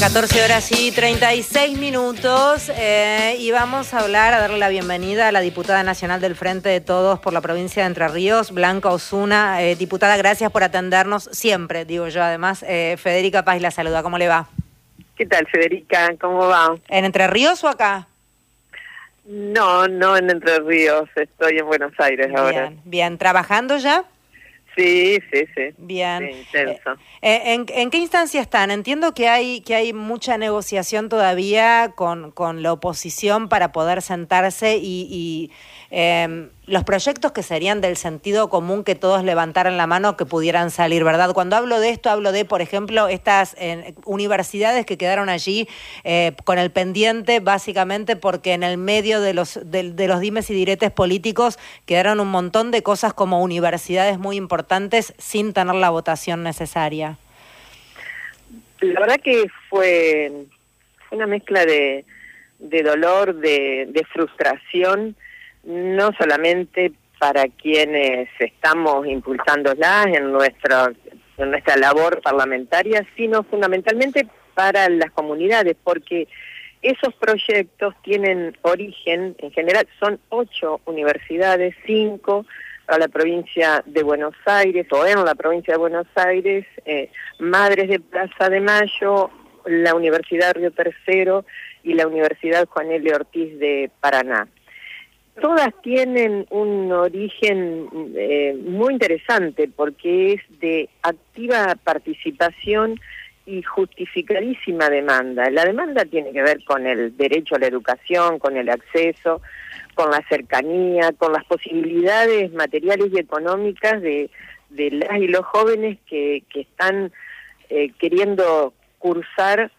14 horas y 36 minutos eh, y vamos a hablar, a darle la bienvenida a la diputada nacional del Frente de Todos por la provincia de Entre Ríos, Blanca Osuna. Eh, diputada, gracias por atendernos siempre, digo yo. Además, eh, Federica Paz la saluda. ¿Cómo le va? ¿Qué tal, Federica? ¿Cómo va? ¿En Entre Ríos o acá? No, no en Entre Ríos, estoy en Buenos Aires ahora. Bien, bien. ¿Trabajando ya? Sí, sí, sí. Bien. intenso. Eh, eh, ¿en, qué instancia están? Entiendo que hay, que hay mucha negociación todavía con, con la oposición para poder sentarse y, em, los proyectos que serían del sentido común que todos levantaran la mano que pudieran salir, ¿verdad? Cuando hablo de esto, hablo de, por ejemplo, estas eh, universidades que quedaron allí con el pendiente, básicamente porque en el medio de los, de, de los dimes y diretes políticos quedaron un montón de cosas como universidades muy importantes sin tener la votación necesaria. La verdad que fue una mezcla de, de dolor, de, de frustración, no solamente para quienes estamos impulsándolas en, nuestra en nuestra labor parlamentaria, sino fundamentalmente para las comunidades, porque esos proyectos tienen origen, en general son ocho universidades, cinco a la provincia de Buenos Aires o en la provincia de Buenos Aires, eh, Madres de Plaza de Mayo, la Universidad Río Tercero y la Universidad Juan L. Ortiz de Paraná. Todas tienen un origen eh, muy interesante porque es de activa participación y justificadísima demanda. La demanda tiene que ver con el derecho a la educación, con el acceso, con la cercanía, con las posibilidades materiales y económicas de, de las y los jóvenes que, que están eh, queriendo cursar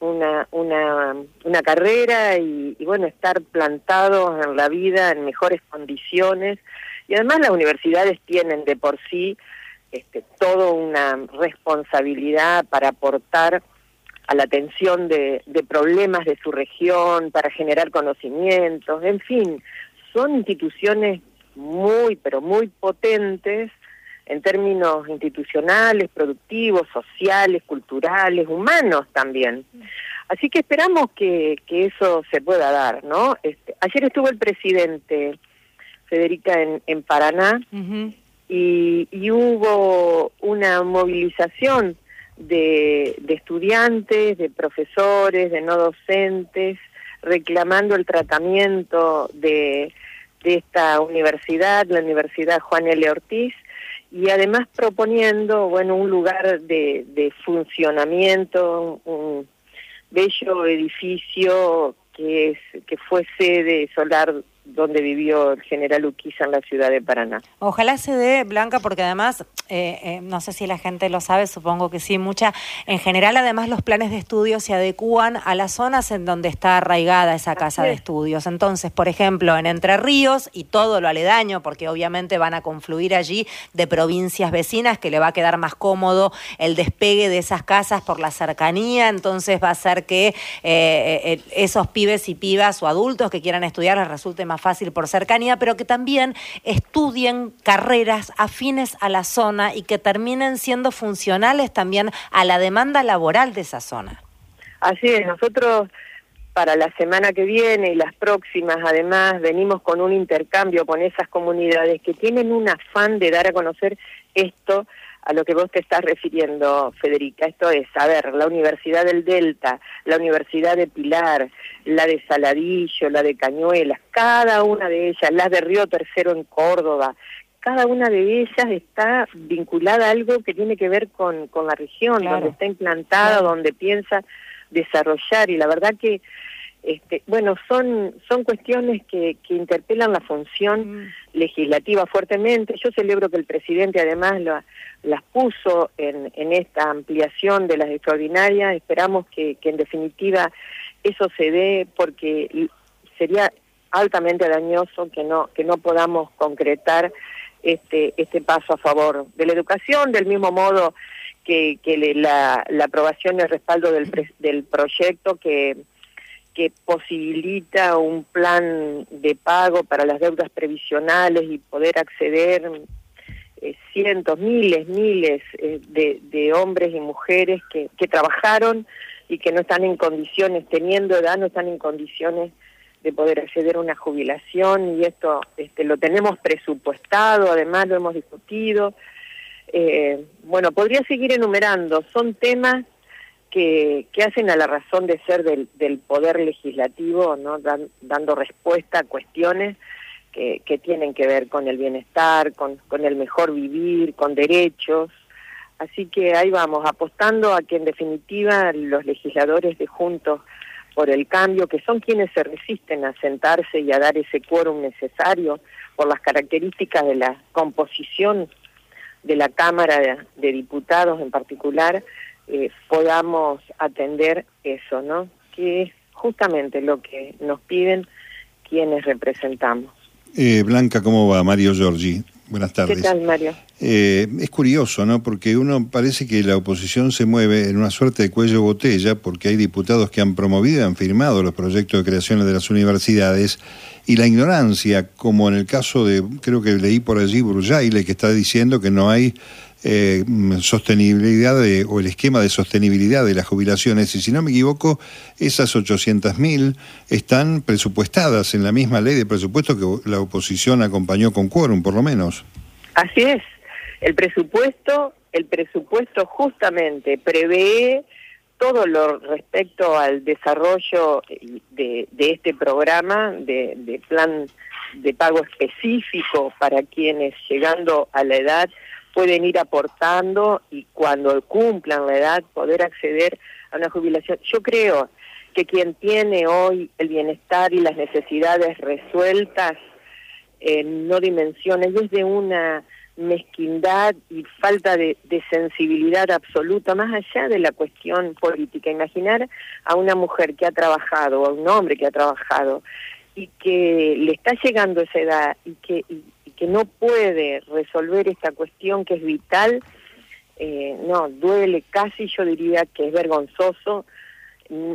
una, una, una carrera y, bueno, estar plantados en la vida en mejores condiciones. Y además las universidades tienen de por sí este, toda una responsabilidad para aportar a la atención de, problemas de su región, para generar conocimientos, en fin, son instituciones muy, pero muy potentes en términos institucionales, productivos, sociales, culturales, humanos también. Así que esperamos que, que eso se pueda dar, ¿no? Este, ayer estuvo el presidente Federica en, en Paraná y, y, hubo una movilización de, estudiantes, de profesores, de no docentes, reclamando el tratamiento de, de esta universidad, la Universidad Juan L. Ortiz, y además proponiendo, bueno, un lugar de, de funcionamiento, un bello edificio que, es, que fue sede solar donde vivió el general Uquiza en la ciudad de Paraná. Ojalá se dé, Blanca, porque además, eh, eh, no sé si la gente lo sabe, supongo que sí, mucha. En general, además, los planes de estudio se adecúan a las zonas en donde está arraigada esa casa de estudios. Entonces, por ejemplo, en Entre Ríos y todo lo aledaño, porque obviamente van a confluir allí de provincias vecinas, que le va a quedar más cómodo el despegue de esas casas por la cercanía, entonces va a hacer que eh, esos pibes y pibas o adultos que quieran estudiar les resulte más fácil por cercanía, pero que también estudien carreras afines a la zona y que terminen siendo funcionales también a la demanda laboral de esa zona. Así es, nosotros para la semana que viene y las próximas, además, venimos con un intercambio con esas comunidades que tienen un afán de dar a conocer esto a lo que vos te estás refiriendo, Federica. Esto es, a ver, la Universidad del Delta, la Universidad de Pilar, la de Saladillo, la de Cañuelas, cada una de ellas, la de Río Tercero en Córdoba, cada una de ellas está vinculada a algo que tiene que ver con, con la región, donde está implantada, donde piensa desarrollar, y la verdad que este, bueno, son, son cuestiones que, que interpelan la función mm. legislativa fuertemente. Yo celebro que el presidente además las puso en, en esta ampliación de las extraordinarias. Esperamos que, que en definitiva eso se dé porque sería altamente dañoso que no, que no podamos concretar este, este paso a favor de la educación, del mismo modo que, que la, la aprobación y el respaldo del, del proyecto que que posibilita un plan de pago para las deudas previsionales y poder acceder eh, cientos, miles, miles eh, de, de, hombres y mujeres que, que trabajaron y que no están en condiciones, teniendo edad, no están en condiciones de poder acceder a una jubilación y esto este, lo tenemos presupuestado, además lo hemos discutido. Eh, bueno, podría seguir enumerando, son temas que, hacen a la razón de ser del, del poder legislativo, ¿no? dando respuesta a cuestiones que, que, tienen que ver con el bienestar, con, con el mejor vivir, con derechos. Así que ahí vamos, apostando a que en definitiva los legisladores de Juntos por el Cambio, que son quienes se resisten a sentarse y a dar ese quórum necesario por las características de la composición de la Cámara de, Diputados en particular, eh, podamos atender eso, ¿no? Que es justamente lo que nos piden quienes representamos. Eh, Blanca, ¿cómo va? Mario Giorgi. Buenas tardes. ¿Qué tal, Mario? Eh, es curioso, ¿no? Porque uno parece que la oposición se mueve en una suerte de cuello botella, porque hay diputados que han promovido y han firmado los proyectos de creación de las universidades, y la ignorancia, como en el caso de, creo que leí por allí, Brujaile, que está diciendo que no hay eh, sostenibilidad o el esquema de sostenibilidad de las jubilaciones. Y si no me equivoco, esas 800.000 están presupuestadas en la misma ley de presupuesto que la oposición acompañó con quórum, por lo menos. Así es. El presupuesto, el presupuesto justamente prevé todo lo respecto al desarrollo de, de este programa de, de plan de pago específico para quienes llegando a la edad pueden ir aportando y cuando cumplan la edad poder acceder a una jubilación. Yo creo que quien tiene hoy el bienestar y las necesidades resueltas eh, no dimensiona y es de una mezquindad y falta de, sensibilidad absoluta, más allá de la cuestión política. Imaginar a una mujer que ha trabajado, a un hombre que ha trabajado, y que le está llegando esa edad y que, que no puede resolver esta cuestión que es vital, eh, no, duele casi, yo diría que es vergonzoso. Mm,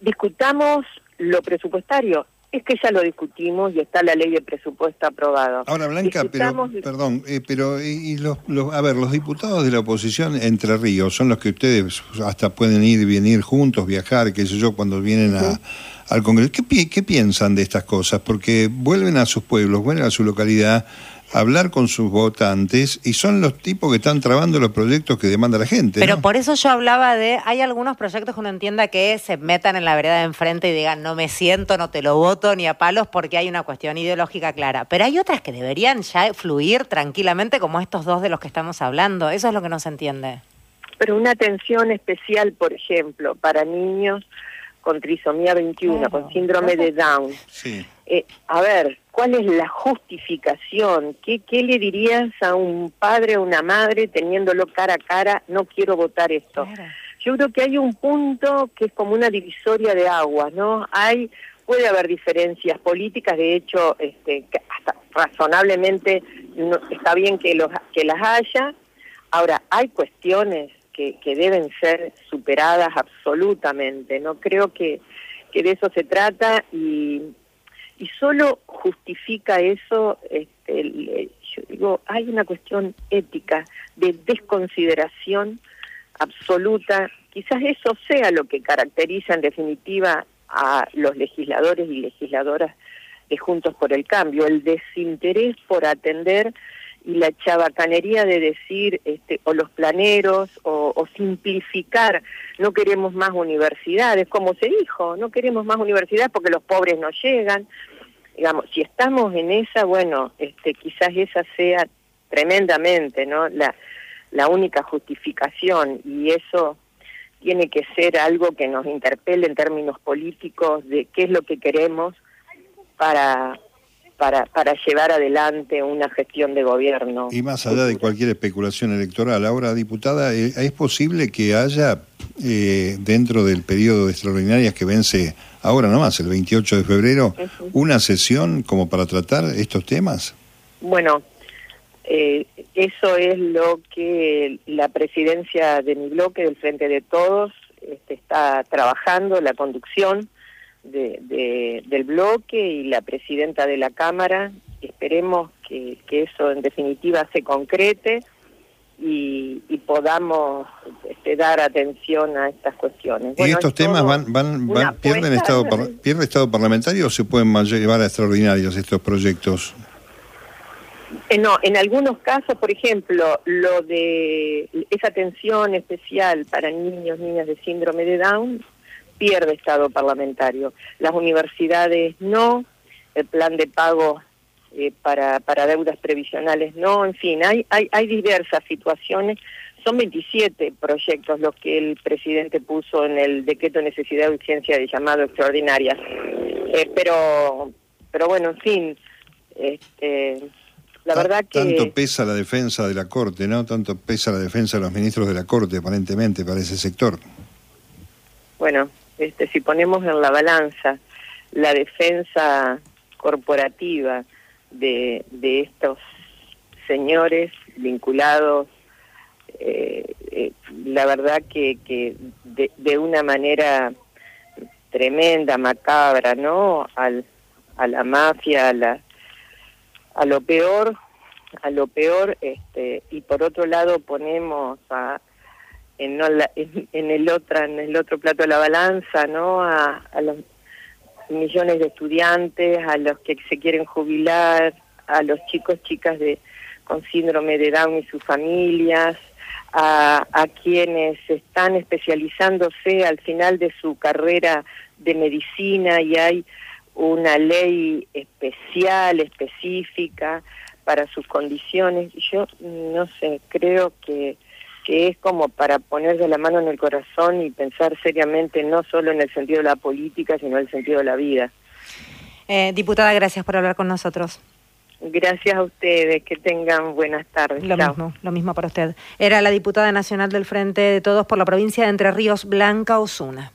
discutamos lo presupuestario, es que ya lo discutimos y está la ley de presupuesto aprobado. Ahora, Blanca, pero, perdón, eh, pero y los, los, a ver, los diputados de la oposición Entre Ríos son los que ustedes hasta pueden ir y venir juntos, viajar, qué sé yo, cuando vienen a al Congreso. ¿Qué, ¿Qué, piensan de estas cosas? Porque vuelven a sus pueblos, vuelven a su localidad a hablar con sus votantes y son los tipos que están trabando los proyectos que demanda la gente. Pero por eso yo hablaba de, hay algunos proyectos que uno entienda que se metan en la vereda de enfrente y digan, no me siento, no te lo voto ni a palos porque hay una cuestión ideológica clara. Pero hay otras que deberían ya fluir tranquilamente como estos dos de los que estamos hablando. Eso es lo que no se entiende. Pero una atención especial, por ejemplo, para niños con trisomía 21, con síndrome de Down. Eh, a ver, ¿cuál es la justificación? ¿Qué, ¿Qué le dirías a un padre o una madre teniéndolo cara a cara, no quiero votar esto? Yo creo que hay un punto que es como una divisoria de aguas, ¿no? Hay puede haber diferencias políticas, de hecho, este, hasta razonablemente está bien que, los, que las haya. Ahora, hay cuestiones que, deben ser superadas absolutamente. No creo que, que de eso se trata y, y solo justifica eso, este, yo digo, hay una cuestión ética de desconsideración absoluta. Quizás eso sea lo que caracteriza en definitiva a los legisladores y legisladoras de Juntos por el Cambio, el desinterés por atender y la chabacanería de decir, este, o los planeros, o, simplificar, no queremos más universidades, como se dijo, no queremos más universidades porque los pobres no llegan. Digamos, si estamos en esa, bueno, este, quizás esa sea tremendamente, ¿no? La, la única justificación y eso tiene que ser algo que nos interpele en términos políticos de qué es lo que queremos para para, para llevar adelante una gestión de gobierno. Y más allá de cualquier especulación electoral, ahora, diputada, eh, ¿es posible que haya eh, dentro del periodo de extraordinarias que vence ahora nomás, el 28 de febrero, una sesión como para tratar estos temas? Bueno, eh, eso es lo que la presidencia de mi bloque, del Frente de Todos, este, está trabajando, la conducción de, del bloque y la presidenta de la Cámara. Esperemos que, que eso en definitiva se concrete y, y podamos este, dar atención a estas cuestiones. ¿Y estos temas van, van, van pierden estado pierde estado parlamentario o se pueden llevar a extraordinarios estos proyectos? Eh, no, en algunos casos, por ejemplo, lo de esa atención especial para niños, niñas de síndrome de Down, pierde estado parlamentario. Las universidades no, el plan de pago eh, para, para deudas previsionales no, en fin, hay, hay, hay diversas situaciones. Son 27 proyectos los que el presidente puso en el decreto de necesidad de urgencia de llamado extraordinarias. Eh, pero, pero bueno, en fin, este, la verdad que... Tanto pesa la defensa de la Corte, ¿no? Tanto pesa la defensa de los ministros de la Corte, aparentemente, para ese sector. Bueno, este, si ponemos en la balanza la defensa corporativa de, de estos señores vinculados, eh, eh, la verdad que, que de, de, una manera tremenda, macabra, ¿no? Al, a la mafia, a la a lo peor, a lo peor, este, y por otro lado ponemos a, en, en, el otro, en el otro plato de la balanza, ¿no? A, a, los millones de estudiantes, a los que se quieren jubilar, a los chicos, chicas de con síndrome de Down y sus familias, a, a quienes están especializándose al final de su carrera de medicina y hay una ley especial, específica para sus condiciones. Yo no sé, creo que, que es como para ponerse la mano en el corazón y pensar seriamente no solo en el sentido de la política, sino en el sentido de la vida. Eh, diputada, gracias por hablar con nosotros. Gracias a ustedes, que tengan buenas tardes. Lo mismo, lo mismo para usted. Era la diputada nacional del Frente de Todos por la provincia de Entre Ríos, Blanca Osuna.